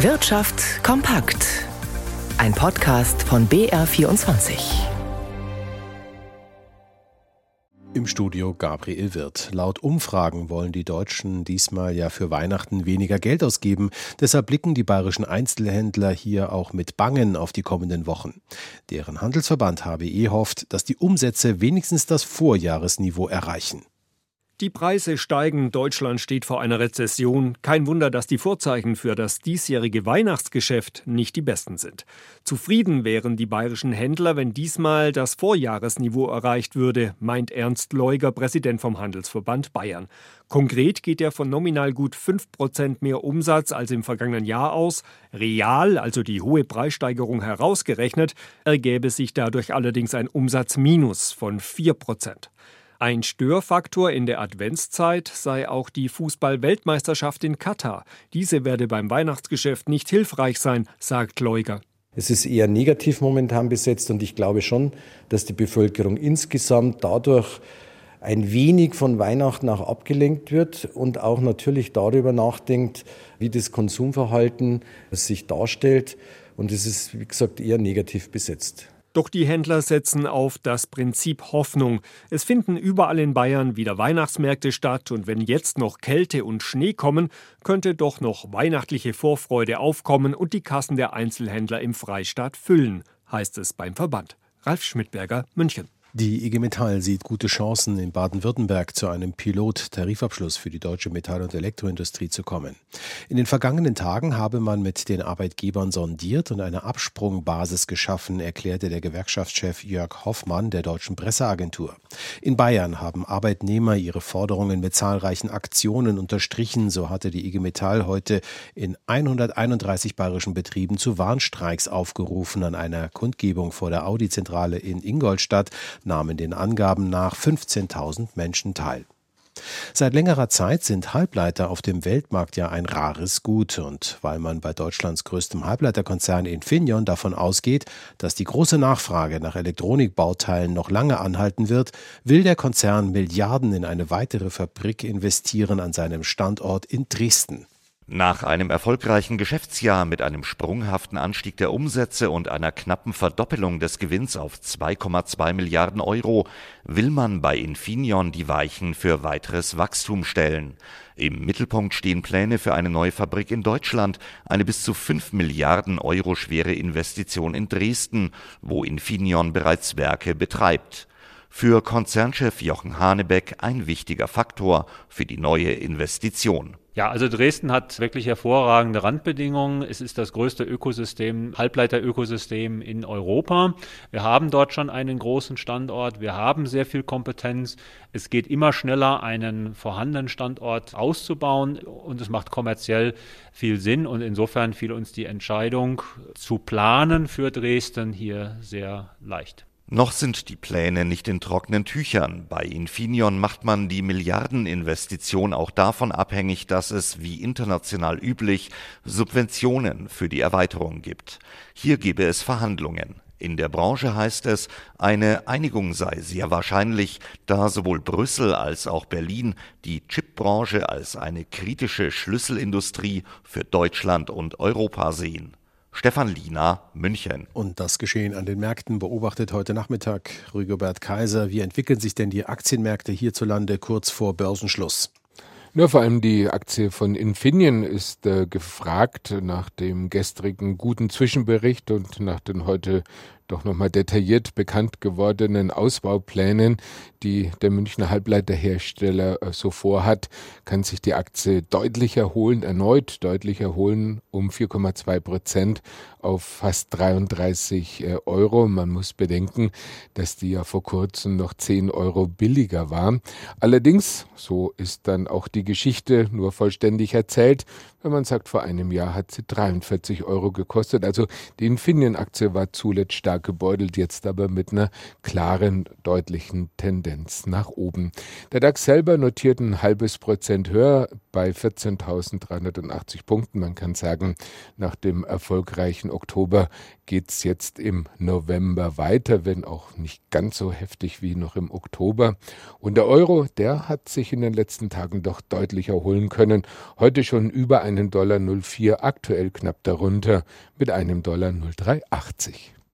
Wirtschaft kompakt. Ein Podcast von BR24. Im Studio Gabriel Wirth. Laut Umfragen wollen die Deutschen diesmal ja für Weihnachten weniger Geld ausgeben. Deshalb blicken die bayerischen Einzelhändler hier auch mit Bangen auf die kommenden Wochen. Deren Handelsverband HBE hofft, dass die Umsätze wenigstens das Vorjahresniveau erreichen. Die Preise steigen, Deutschland steht vor einer Rezession. Kein Wunder, dass die Vorzeichen für das diesjährige Weihnachtsgeschäft nicht die besten sind. Zufrieden wären die bayerischen Händler, wenn diesmal das Vorjahresniveau erreicht würde, meint Ernst Leuger, Präsident vom Handelsverband Bayern. Konkret geht er von nominal gut 5 Prozent mehr Umsatz als im vergangenen Jahr aus. Real, also die hohe Preissteigerung herausgerechnet, ergäbe sich dadurch allerdings ein Umsatzminus von 4 Prozent. Ein Störfaktor in der Adventszeit sei auch die Fußball-Weltmeisterschaft in Katar. Diese werde beim Weihnachtsgeschäft nicht hilfreich sein, sagt Leuger. Es ist eher negativ momentan besetzt und ich glaube schon, dass die Bevölkerung insgesamt dadurch ein wenig von Weihnachten auch abgelenkt wird und auch natürlich darüber nachdenkt, wie das Konsumverhalten sich darstellt. Und es ist, wie gesagt, eher negativ besetzt. Doch die Händler setzen auf das Prinzip Hoffnung. Es finden überall in Bayern wieder Weihnachtsmärkte statt und wenn jetzt noch Kälte und Schnee kommen, könnte doch noch weihnachtliche Vorfreude aufkommen und die Kassen der Einzelhändler im Freistaat füllen, heißt es beim Verband. Ralf Schmidberger, München. Die IG Metall sieht gute Chancen, in Baden-Württemberg zu einem Pilot-Tarifabschluss für die deutsche Metall- und Elektroindustrie zu kommen. In den vergangenen Tagen habe man mit den Arbeitgebern sondiert und eine Absprungbasis geschaffen, erklärte der Gewerkschaftschef Jörg Hoffmann der deutschen Presseagentur. In Bayern haben Arbeitnehmer ihre Forderungen mit zahlreichen Aktionen unterstrichen. So hatte die IG Metall heute in 131 bayerischen Betrieben zu Warnstreiks aufgerufen an einer Kundgebung vor der Audi-Zentrale in Ingolstadt nahmen den Angaben nach 15.000 Menschen teil. Seit längerer Zeit sind Halbleiter auf dem Weltmarkt ja ein rares Gut und weil man bei Deutschlands größtem Halbleiterkonzern Infineon davon ausgeht, dass die große Nachfrage nach Elektronikbauteilen noch lange anhalten wird, will der Konzern Milliarden in eine weitere Fabrik investieren an seinem Standort in Dresden. Nach einem erfolgreichen Geschäftsjahr mit einem sprunghaften Anstieg der Umsätze und einer knappen Verdoppelung des Gewinns auf 2,2 Milliarden Euro will man bei Infineon die Weichen für weiteres Wachstum stellen. Im Mittelpunkt stehen Pläne für eine neue Fabrik in Deutschland, eine bis zu 5 Milliarden Euro schwere Investition in Dresden, wo Infineon bereits Werke betreibt. Für Konzernchef Jochen Hanebeck ein wichtiger Faktor für die neue Investition. Ja, also Dresden hat wirklich hervorragende Randbedingungen. Es ist das größte Ökosystem, Halbleiterökosystem in Europa. Wir haben dort schon einen großen Standort. Wir haben sehr viel Kompetenz. Es geht immer schneller, einen vorhandenen Standort auszubauen und es macht kommerziell viel Sinn. Und insofern fiel uns die Entscheidung zu planen für Dresden hier sehr leicht. Noch sind die Pläne nicht in trockenen Tüchern. Bei Infineon macht man die Milliardeninvestition auch davon abhängig, dass es, wie international üblich, Subventionen für die Erweiterung gibt. Hier gebe es Verhandlungen. In der Branche heißt es, eine Einigung sei sehr wahrscheinlich, da sowohl Brüssel als auch Berlin die Chipbranche als eine kritische Schlüsselindustrie für Deutschland und Europa sehen. Stefan Liener, München. Und das Geschehen an den Märkten beobachtet heute Nachmittag Rigobert Kaiser. Wie entwickeln sich denn die Aktienmärkte hierzulande kurz vor Börsenschluss? Ja, vor allem die Aktie von Infineon ist äh, gefragt nach dem gestrigen guten Zwischenbericht und nach den heute doch nochmal detailliert bekannt gewordenen Ausbauplänen, die der Münchner Halbleiterhersteller äh, so vorhat, kann sich die Aktie deutlich erholen, erneut deutlich erholen, um 4,2 Prozent auf fast 33 äh, Euro. Man muss bedenken, dass die ja vor kurzem noch 10 Euro billiger war. Allerdings, so ist dann auch die Geschichte nur vollständig erzählt, wenn man sagt, vor einem Jahr hat sie 43 Euro gekostet. Also die Infineon-Aktie war zuletzt stark gebeutelt, jetzt aber mit einer klaren, deutlichen Tendenz nach oben. Der DAX selber notiert ein halbes Prozent höher bei 14.380 Punkten. Man kann sagen, nach dem erfolgreichen Oktober geht es jetzt im November weiter, wenn auch nicht ganz so heftig wie noch im Oktober. Und der Euro, der hat sich in den letzten Tagen doch deutlich erholen können. Heute schon über ein einen Dollar 04, aktuell knapp darunter mit einem Dollar 0380.